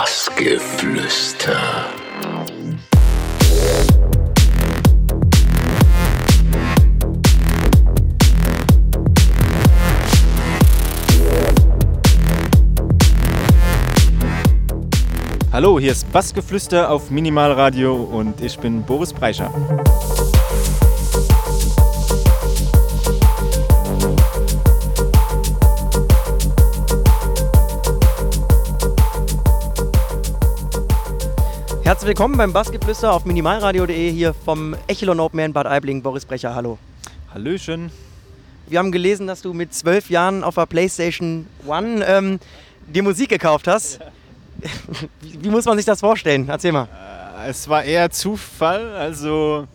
Bassgeflüster. Hallo, hier ist Bassgeflüster auf Minimalradio und ich bin Boris Breischer. Herzlich willkommen beim Bassgeflüster auf minimalradio.de hier vom Echelon Open Air in Bad Aibling. Boris Brecher, hallo. Hallöchen. Wir haben gelesen, dass du mit zwölf Jahren auf der PlayStation One ähm, dir Musik gekauft hast. Wie, wie muss man sich das vorstellen? Erzähl mal. Äh, Es war eher Zufall. Also,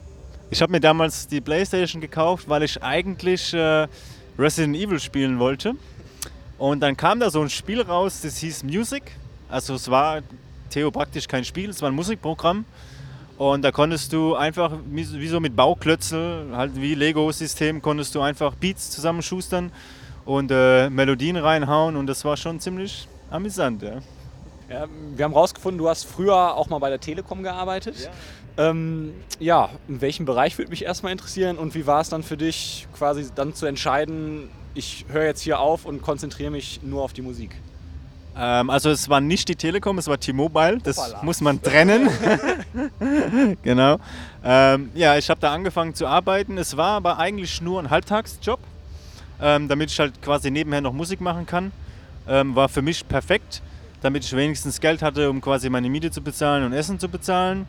ich habe mir damals die Playstation gekauft, weil ich eigentlich äh, Resident Evil spielen wollte. Und dann kam da so ein Spiel raus, das hieß Music. Also, es war Theo praktisch kein Spiel, es war ein Musikprogramm. Und da konntest du einfach, wie so mit Bauklötzel, halt wie Lego-System, konntest du einfach Beats zusammenschustern und äh, Melodien reinhauen. Und das war schon ziemlich amüsant. Ja. Ja, wir haben rausgefunden, du hast früher auch mal bei der Telekom gearbeitet. Ja, ähm, ja in welchem Bereich würde mich erstmal interessieren und wie war es dann für dich, quasi dann zu entscheiden, ich höre jetzt hier auf und konzentriere mich nur auf die Musik? Ähm, also es war nicht die Telekom, es war T-Mobile. Das Hoppala. muss man trennen. genau. Ähm, ja, ich habe da angefangen zu arbeiten. Es war aber eigentlich nur ein Halbtagsjob, ähm, damit ich halt quasi nebenher noch Musik machen kann. Ähm, war für mich perfekt, damit ich wenigstens Geld hatte, um quasi meine Miete zu bezahlen und Essen zu bezahlen.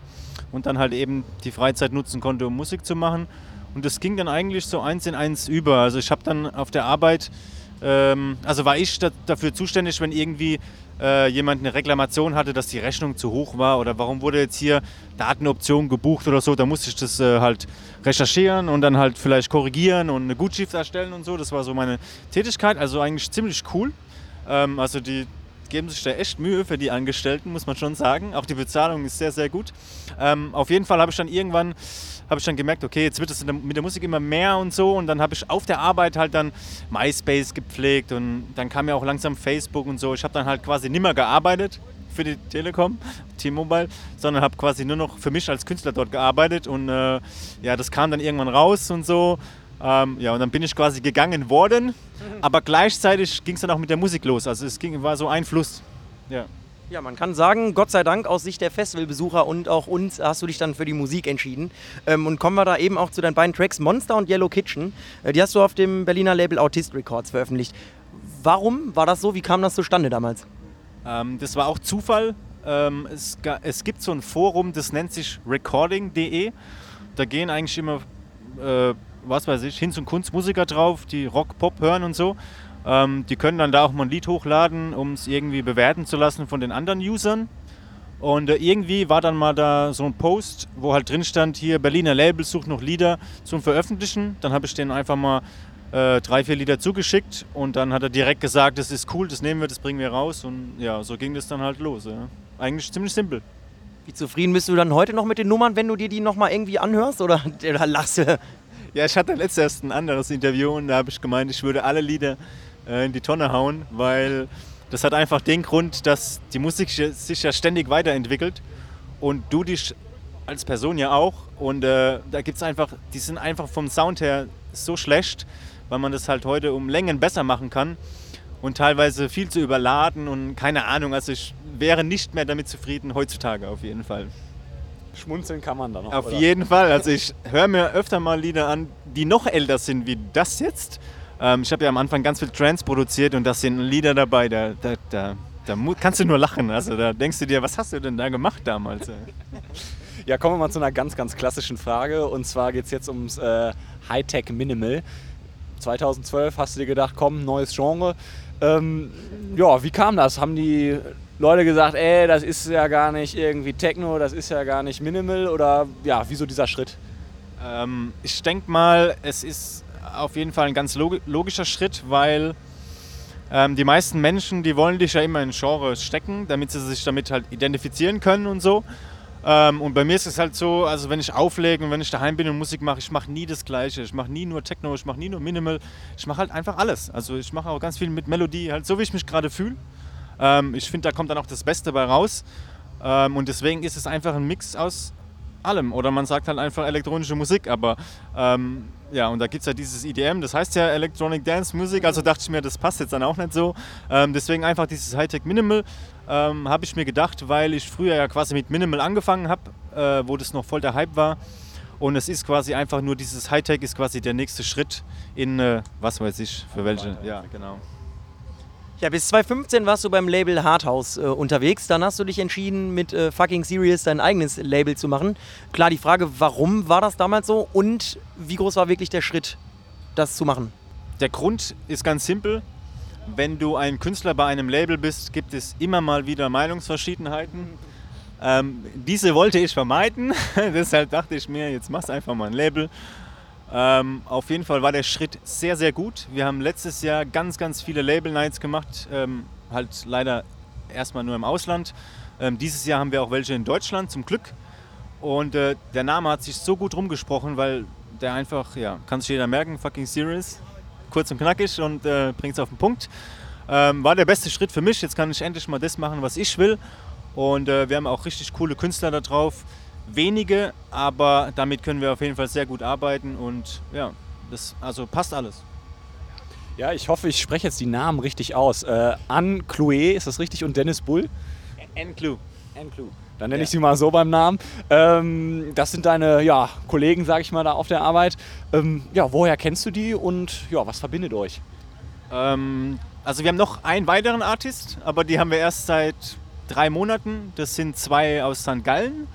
Und dann halt eben die Freizeit nutzen konnte, um Musik zu machen. Und das ging dann eigentlich so eins in eins über. Also ich habe dann auf der Arbeit ähm, also war ich da, dafür zuständig, wenn irgendwie äh, jemand eine Reklamation hatte, dass die Rechnung zu hoch war oder warum wurde jetzt hier Datenoption gebucht oder so, da musste ich das äh, halt recherchieren und dann halt vielleicht korrigieren und eine Gutschrift erstellen und so. Das war so meine Tätigkeit, also eigentlich ziemlich cool. Ähm, also die geben sich da echt Mühe für die Angestellten, muss man schon sagen. Auch die Bezahlung ist sehr, sehr gut. Ähm, auf jeden Fall habe ich dann irgendwann habe ich dann gemerkt, okay, jetzt wird es mit der Musik immer mehr und so. Und dann habe ich auf der Arbeit halt dann MySpace gepflegt und dann kam ja auch langsam Facebook und so. Ich habe dann halt quasi nimmer gearbeitet für die Telekom, T-Mobile, sondern habe quasi nur noch für mich als Künstler dort gearbeitet. Und äh, ja, das kam dann irgendwann raus und so. Ähm, ja, und dann bin ich quasi gegangen worden. Aber gleichzeitig ging es dann auch mit der Musik los. Also es ging, war so ein Fluss. Ja. Ja, man kann sagen, Gott sei Dank aus Sicht der Festivalbesucher und auch uns hast du dich dann für die Musik entschieden. Ähm, und kommen wir da eben auch zu deinen beiden Tracks Monster und Yellow Kitchen. Äh, die hast du auf dem Berliner Label Autist Records veröffentlicht. Warum war das so? Wie kam das zustande damals? Ähm, das war auch Zufall. Ähm, es, es gibt so ein Forum, das nennt sich recording.de. Da gehen eigentlich immer, äh, was weiß ich, Hinz- und Kunstmusiker drauf, die Rock, Pop hören und so. Ähm, die können dann da auch mal ein Lied hochladen, um es irgendwie bewerten zu lassen von den anderen Usern. Und äh, irgendwie war dann mal da so ein Post, wo halt drin stand, hier Berliner Label sucht noch Lieder zum Veröffentlichen. Dann habe ich denen einfach mal äh, drei, vier Lieder zugeschickt und dann hat er direkt gesagt, das ist cool, das nehmen wir, das bringen wir raus. Und ja, so ging das dann halt los. Ja. Eigentlich ziemlich simpel. Wie zufrieden bist du dann heute noch mit den Nummern, wenn du dir die nochmal irgendwie anhörst? Oder, lachst du? Ja, ich hatte letztes erst ein anderes Interview und da habe ich gemeint, ich würde alle Lieder äh, in die Tonne hauen, weil das hat einfach den Grund, dass die Musik sich ja ständig weiterentwickelt und du dich als Person ja auch. Und äh, da gibt es einfach, die sind einfach vom Sound her so schlecht, weil man das halt heute um Längen besser machen kann und teilweise viel zu überladen und keine Ahnung. Also ich wäre nicht mehr damit zufrieden heutzutage auf jeden Fall. Schmunzeln kann man da noch. Auf oder? jeden Fall. Also ich höre mir öfter mal Lieder an, die noch älter sind wie das jetzt. Ähm, ich habe ja am Anfang ganz viel Trance produziert und da sind Lieder dabei, da, da, da, da kannst du nur lachen. Also da denkst du dir, was hast du denn da gemacht damals? Ja, kommen wir mal zu einer ganz, ganz klassischen Frage. Und zwar geht es jetzt ums äh, Hightech Minimal. 2012 hast du dir gedacht, komm, neues Genre. Ähm, ja, wie kam das? Haben die Leute gesagt, ey, das ist ja gar nicht irgendwie Techno, das ist ja gar nicht Minimal? Oder ja, wieso dieser Schritt? Ähm, ich denke mal, es ist auf jeden Fall ein ganz log logischer Schritt, weil ähm, die meisten Menschen, die wollen dich ja immer in Genre stecken, damit sie sich damit halt identifizieren können und so. Ähm, und bei mir ist es halt so, also wenn ich auflege und wenn ich daheim bin und Musik mache, ich mache nie das Gleiche. Ich mache nie nur Techno, ich mache nie nur Minimal. Ich mache halt einfach alles. Also ich mache auch ganz viel mit Melodie, halt so wie ich mich gerade fühle. Ähm, ich finde, da kommt dann auch das Beste bei raus. Ähm, und deswegen ist es einfach ein Mix aus allem. Oder man sagt halt einfach elektronische Musik. Aber ähm, ja, und da gibt es ja dieses EDM, das heißt ja Electronic Dance Music. Also dachte ich mir, das passt jetzt dann auch nicht so. Ähm, deswegen einfach dieses Hightech Minimal ähm, habe ich mir gedacht, weil ich früher ja quasi mit Minimal angefangen habe, äh, wo das noch voll der Hype war. Und es ist quasi einfach nur dieses Hightech ist quasi der nächste Schritt in, äh, was weiß ich, für welche. Ja, genau. Ja, bis 2015 warst du beim Label Hardhouse äh, unterwegs. Dann hast du dich entschieden, mit äh, Fucking Serious dein eigenes Label zu machen. Klar, die Frage, warum war das damals so und wie groß war wirklich der Schritt, das zu machen? Der Grund ist ganz simpel. Wenn du ein Künstler bei einem Label bist, gibt es immer mal wieder Meinungsverschiedenheiten. Ähm, diese wollte ich vermeiden. Deshalb dachte ich mir, jetzt machst einfach mal ein Label. Ähm, auf jeden Fall war der Schritt sehr, sehr gut. Wir haben letztes Jahr ganz, ganz viele Label Nights gemacht. Ähm, halt leider erstmal nur im Ausland. Ähm, dieses Jahr haben wir auch welche in Deutschland, zum Glück. Und äh, der Name hat sich so gut rumgesprochen, weil der einfach, ja, kann sich jeder merken, fucking serious. Kurz und knackig und äh, bringt es auf den Punkt. Ähm, war der beste Schritt für mich. Jetzt kann ich endlich mal das machen, was ich will. Und äh, wir haben auch richtig coole Künstler da drauf. Wenige, aber damit können wir auf jeden Fall sehr gut arbeiten und ja, das also passt alles. Ja, ich hoffe, ich spreche jetzt die Namen richtig aus. Äh, Anne Chloé, ist das richtig? Und Dennis Bull? Anne Clue. Anne Clue. Dann nenne ich sie mal so beim Namen. Ähm, das sind deine ja, Kollegen, sage ich mal, da auf der Arbeit. Ähm, ja, woher kennst du die und ja, was verbindet euch? Ähm, also wir haben noch einen weiteren Artist, aber die haben wir erst seit drei Monaten. Das sind zwei aus St. Gallen.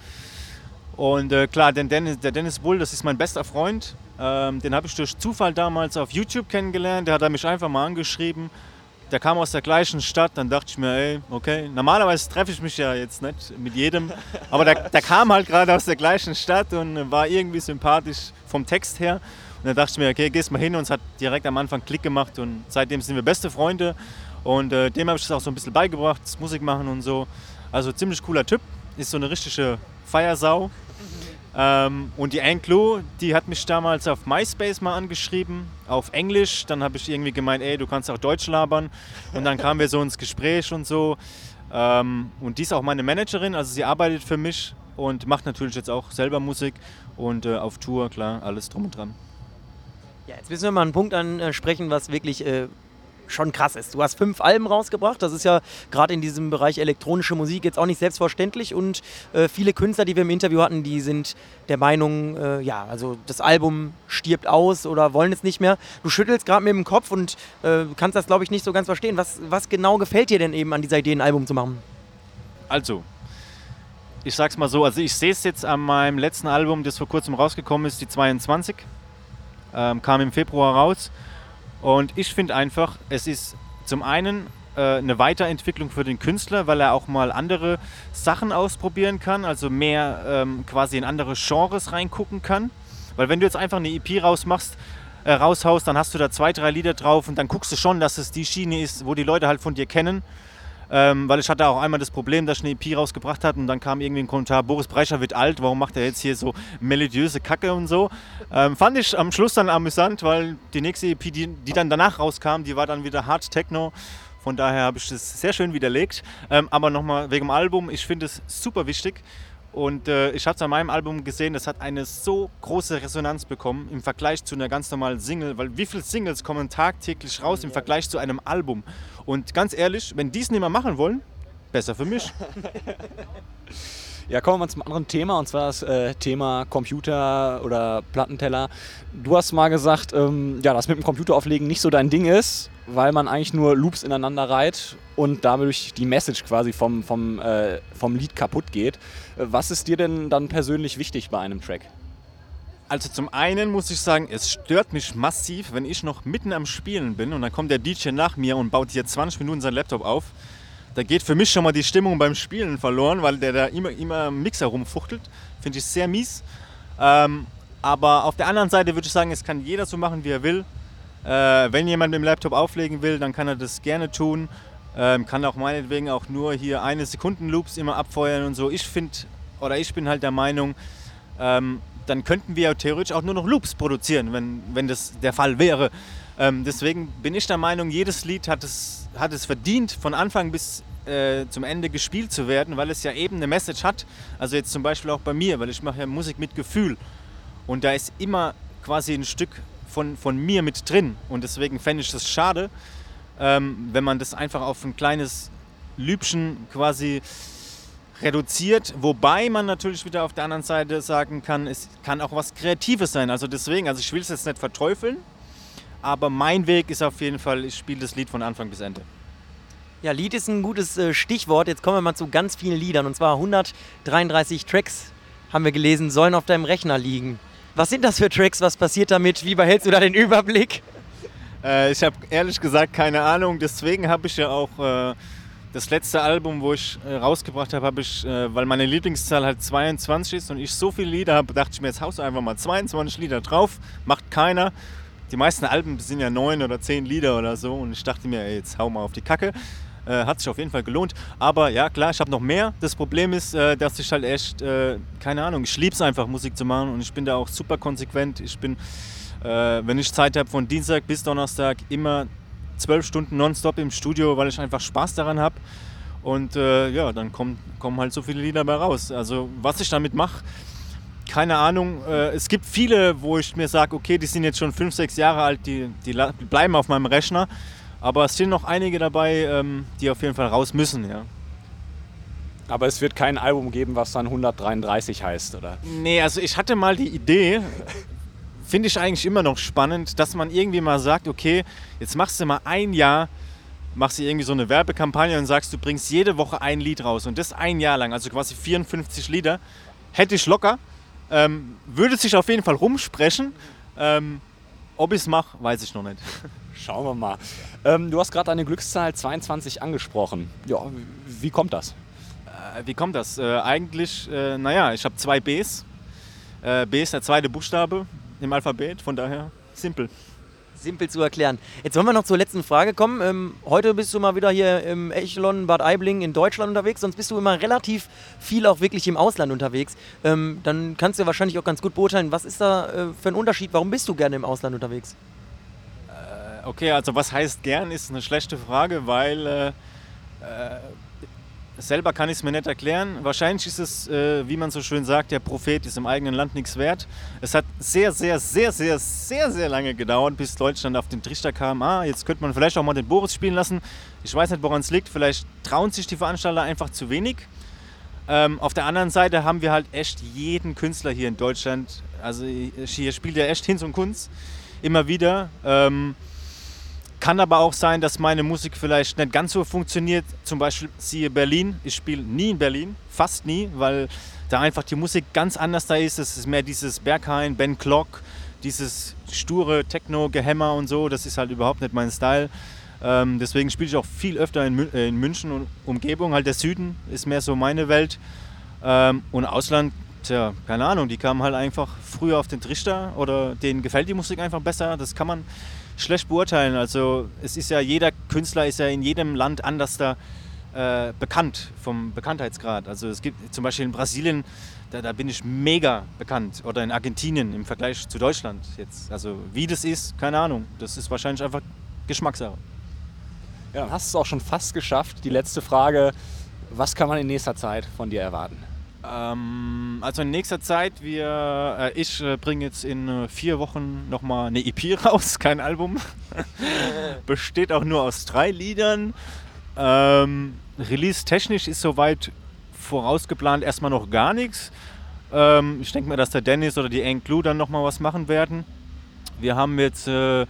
Und äh, klar, den Dennis, der Dennis Bull, das ist mein bester Freund. Ähm, den habe ich durch Zufall damals auf YouTube kennengelernt. Der hat mich einfach mal angeschrieben. Der kam aus der gleichen Stadt. Dann dachte ich mir, ey, okay, normalerweise treffe ich mich ja jetzt nicht mit jedem. Aber der, der kam halt gerade aus der gleichen Stadt und war irgendwie sympathisch vom Text her. Und dann dachte ich mir, okay, gehst mal hin und es hat direkt am Anfang Klick gemacht und seitdem sind wir beste Freunde. Und äh, dem habe ich das auch so ein bisschen beigebracht, das Musik machen und so. Also ziemlich cooler Typ, ist so eine richtige Feiersau. Ähm, und die Anglo, die hat mich damals auf MySpace mal angeschrieben, auf Englisch. Dann habe ich irgendwie gemeint, ey, du kannst auch Deutsch labern. Und dann kamen wir so ins Gespräch und so. Ähm, und die ist auch meine Managerin, also sie arbeitet für mich und macht natürlich jetzt auch selber Musik und äh, auf Tour, klar, alles drum und dran. Ja, jetzt müssen wir mal einen Punkt ansprechen, was wirklich äh, schon krass ist. Du hast fünf Alben rausgebracht. Das ist ja gerade in diesem Bereich elektronische Musik jetzt auch nicht selbstverständlich. Und äh, viele Künstler, die wir im Interview hatten, die sind der Meinung, äh, ja, also das Album stirbt aus oder wollen es nicht mehr. Du schüttelst gerade mit dem Kopf und äh, kannst das, glaube ich, nicht so ganz verstehen. Was, was genau gefällt dir denn eben an dieser Idee, ein Album zu machen? Also, ich sag's mal so, also ich sehe es jetzt an meinem letzten Album, das vor kurzem rausgekommen ist, die 22. Ähm, kam im Februar raus. Und ich finde einfach, es ist zum einen äh, eine Weiterentwicklung für den Künstler, weil er auch mal andere Sachen ausprobieren kann, also mehr ähm, quasi in andere Genres reingucken kann. Weil wenn du jetzt einfach eine EP rausmachst, äh, raushaust, dann hast du da zwei, drei Lieder drauf und dann guckst du schon, dass es die Schiene ist, wo die Leute halt von dir kennen. Ähm, weil ich hatte auch einmal das Problem, dass ich eine EP rausgebracht habe und dann kam irgendwie ein Kommentar, Boris Brecher wird alt, warum macht er jetzt hier so melodiöse Kacke und so. Ähm, fand ich am Schluss dann amüsant, weil die nächste EP, die, die dann danach rauskam, die war dann wieder Hard Techno. Von daher habe ich das sehr schön widerlegt. Ähm, aber nochmal wegen dem Album, ich finde es super wichtig. Und äh, ich habe es an meinem Album gesehen, das hat eine so große Resonanz bekommen im Vergleich zu einer ganz normalen Single, weil wie viele Singles kommen tagtäglich raus im Vergleich zu einem Album? Und ganz ehrlich, wenn die es nicht mehr machen wollen, besser für mich. Ja, kommen wir mal zum anderen Thema und zwar das äh, Thema Computer oder Plattenteller. Du hast mal gesagt, ähm, ja, dass mit dem Computer auflegen nicht so dein Ding ist, weil man eigentlich nur Loops ineinander reiht und dadurch die Message quasi vom, vom, äh, vom Lied kaputt geht. Äh, was ist dir denn dann persönlich wichtig bei einem Track? Also zum einen muss ich sagen, es stört mich massiv, wenn ich noch mitten am Spielen bin und dann kommt der DJ nach mir und baut hier 20 Minuten seinen Laptop auf. Da geht für mich schon mal die Stimmung beim Spielen verloren, weil der da immer, immer im Mixer rumfuchtelt. Finde ich sehr mies. Ähm, aber auf der anderen Seite würde ich sagen, es kann jeder so machen, wie er will. Äh, wenn jemand mit dem Laptop auflegen will, dann kann er das gerne tun. Ähm, kann auch meinetwegen auch nur hier eine Sekunden Loops immer abfeuern und so. Ich finde, oder ich bin halt der Meinung, ähm, dann könnten wir ja theoretisch auch nur noch Loops produzieren, wenn, wenn das der Fall wäre. Ähm, deswegen bin ich der Meinung, jedes Lied hat es, hat es verdient, von Anfang bis äh, zum Ende gespielt zu werden, weil es ja eben eine Message hat. Also jetzt zum Beispiel auch bei mir, weil ich mache ja Musik mit Gefühl. Und da ist immer quasi ein Stück von, von mir mit drin. Und deswegen fände ich das schade, ähm, wenn man das einfach auf ein kleines Lübchen quasi reduziert, wobei man natürlich wieder auf der anderen Seite sagen kann, es kann auch was Kreatives sein. Also deswegen, also ich will es jetzt nicht verteufeln, aber mein Weg ist auf jeden Fall, ich spiele das Lied von Anfang bis Ende. Ja, Lied ist ein gutes äh, Stichwort. Jetzt kommen wir mal zu ganz vielen Liedern. Und zwar 133 Tracks, haben wir gelesen, sollen auf deinem Rechner liegen. Was sind das für Tracks? Was passiert damit? Wie behältst du da den Überblick? Äh, ich habe ehrlich gesagt keine Ahnung. Deswegen habe ich ja auch äh, das letzte Album, wo ich äh, rausgebracht habe, habe ich, äh, weil meine Lieblingszahl halt 22 ist und ich so viele Lieder habe, dachte ich mir, jetzt haust du einfach mal 22 Lieder drauf. Macht keiner. Die meisten Alben sind ja neun oder zehn Lieder oder so und ich dachte mir, ey, jetzt hau mal auf die Kacke. Äh, hat sich auf jeden Fall gelohnt. Aber ja, klar, ich habe noch mehr. Das Problem ist, äh, dass ich halt echt, äh, keine Ahnung, ich liebe es einfach, Musik zu machen und ich bin da auch super konsequent. Ich bin, äh, wenn ich Zeit habe, von Dienstag bis Donnerstag immer zwölf Stunden nonstop im Studio, weil ich einfach Spaß daran habe. Und äh, ja, dann kommen, kommen halt so viele Lieder dabei raus. Also was ich damit mache, keine Ahnung. Äh, es gibt viele, wo ich mir sage, okay, die sind jetzt schon fünf, sechs Jahre alt, die, die bleiben auf meinem Rechner. Aber es sind noch einige dabei, ähm, die auf jeden Fall raus müssen, ja. Aber es wird kein Album geben, was dann 133 heißt, oder? Nee, also ich hatte mal die Idee, finde ich eigentlich immer noch spannend, dass man irgendwie mal sagt, okay, jetzt machst du mal ein Jahr, machst du irgendwie so eine Werbekampagne und sagst, du bringst jede Woche ein Lied raus und das ein Jahr lang, also quasi 54 Lieder, hätte ich locker, ähm, würde sich auf jeden Fall rumsprechen. Ähm, ob ich es mache, weiß ich noch nicht. Schauen wir mal. Ähm, du hast gerade deine Glückszahl 22 angesprochen. Ja, wie kommt das? Äh, wie kommt das? Äh, eigentlich, äh, naja, ich habe zwei Bs. Äh, B ist der zweite Buchstabe im Alphabet, von daher simpel. Simpel zu erklären. Jetzt wollen wir noch zur letzten Frage kommen. Ähm, heute bist du mal wieder hier im Echelon Bad Aibling in Deutschland unterwegs, sonst bist du immer relativ viel auch wirklich im Ausland unterwegs. Ähm, dann kannst du wahrscheinlich auch ganz gut beurteilen, was ist da äh, für ein Unterschied? Warum bist du gerne im Ausland unterwegs? Äh, okay, also was heißt gern, ist eine schlechte Frage, weil äh, äh Selber kann ich es mir nicht erklären. Wahrscheinlich ist es, äh, wie man so schön sagt, der Prophet ist im eigenen Land nichts wert. Es hat sehr, sehr, sehr, sehr, sehr, sehr lange gedauert, bis Deutschland auf den Trichter kam. Ah, jetzt könnte man vielleicht auch mal den Boris spielen lassen. Ich weiß nicht, woran es liegt. Vielleicht trauen sich die Veranstalter einfach zu wenig. Ähm, auf der anderen Seite haben wir halt echt jeden Künstler hier in Deutschland. Also hier spielt ja echt Hinz und Kunst immer wieder. Ähm, kann aber auch sein, dass meine Musik vielleicht nicht ganz so funktioniert. Zum Beispiel siehe Berlin. Ich spiele nie in Berlin, fast nie, weil da einfach die Musik ganz anders da ist. Es ist mehr dieses Berghain, Ben Clock, dieses sture Techno-Gehämmer und so. Das ist halt überhaupt nicht mein Style. Ähm, deswegen spiele ich auch viel öfter in, Mün äh, in, München und Umgebung. Halt der Süden ist mehr so meine Welt. Ähm, und Ausland, tja, keine Ahnung, die kamen halt einfach früher auf den Trichter oder denen gefällt die Musik einfach besser. Das kann man schlecht beurteilen. Also es ist ja jeder Künstler ist ja in jedem Land anders da äh, bekannt vom Bekanntheitsgrad. Also es gibt zum Beispiel in Brasilien, da, da, bin ich mega bekannt oder in Argentinien im Vergleich zu Deutschland jetzt. Also wie das ist, keine Ahnung. Das ist wahrscheinlich einfach Geschmackssache. Ja, dann hast du es auch schon fast geschafft. Die letzte Frage: Was kann man in nächster Zeit von dir erwarten? Ähm, also in nächster Zeit, wir, äh, ich äh, bringe jetzt in äh, vier Wochen nochmal eine EP raus, kein Album. Besteht auch nur aus drei Liedern. Ähm, Release-technisch ist soweit vorausgeplant erstmal noch gar nichts. Ähm, ich denke mal, dass der Dennis oder die Enklu dann nochmal was machen werden. Wir haben jetzt äh,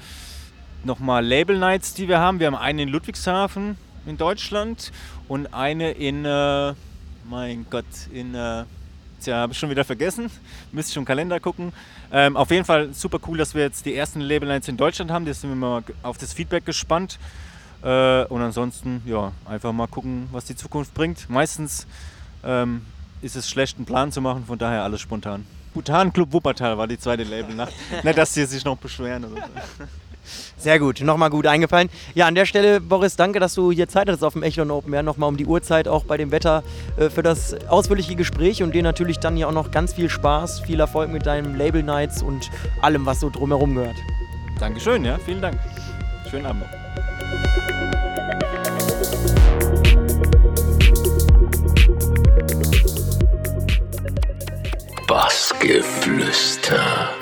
nochmal Label Nights, die wir haben. Wir haben eine in Ludwigshafen in Deutschland und eine in äh, mein Gott, in, äh, tja, habe ich schon wieder vergessen, müsste ich im Kalender gucken. Ähm, auf jeden Fall super cool, dass wir jetzt die ersten Label Lines in Deutschland haben, da sind wir mal auf das Feedback gespannt. Äh, und ansonsten, ja, einfach mal gucken, was die Zukunft bringt. Meistens ähm, ist es schlecht, einen Plan zu machen, von daher alles spontan. Bhutan Club Wuppertal war die zweite Labelnacht. Nicht, dass sie sich noch beschweren. Sehr gut, nochmal gut eingefallen. Ja, an der Stelle, Boris, danke, dass du hier Zeit hattest auf dem Echelon Open Air, nochmal um die Uhrzeit, auch bei dem Wetter, äh, für das ausführliche Gespräch und dir natürlich dann ja auch noch ganz viel Spaß, viel Erfolg mit deinem Label Nights und allem, was so drumherum gehört. Dankeschön, ja, vielen Dank. Schönen Abend noch. Bassgeflüster.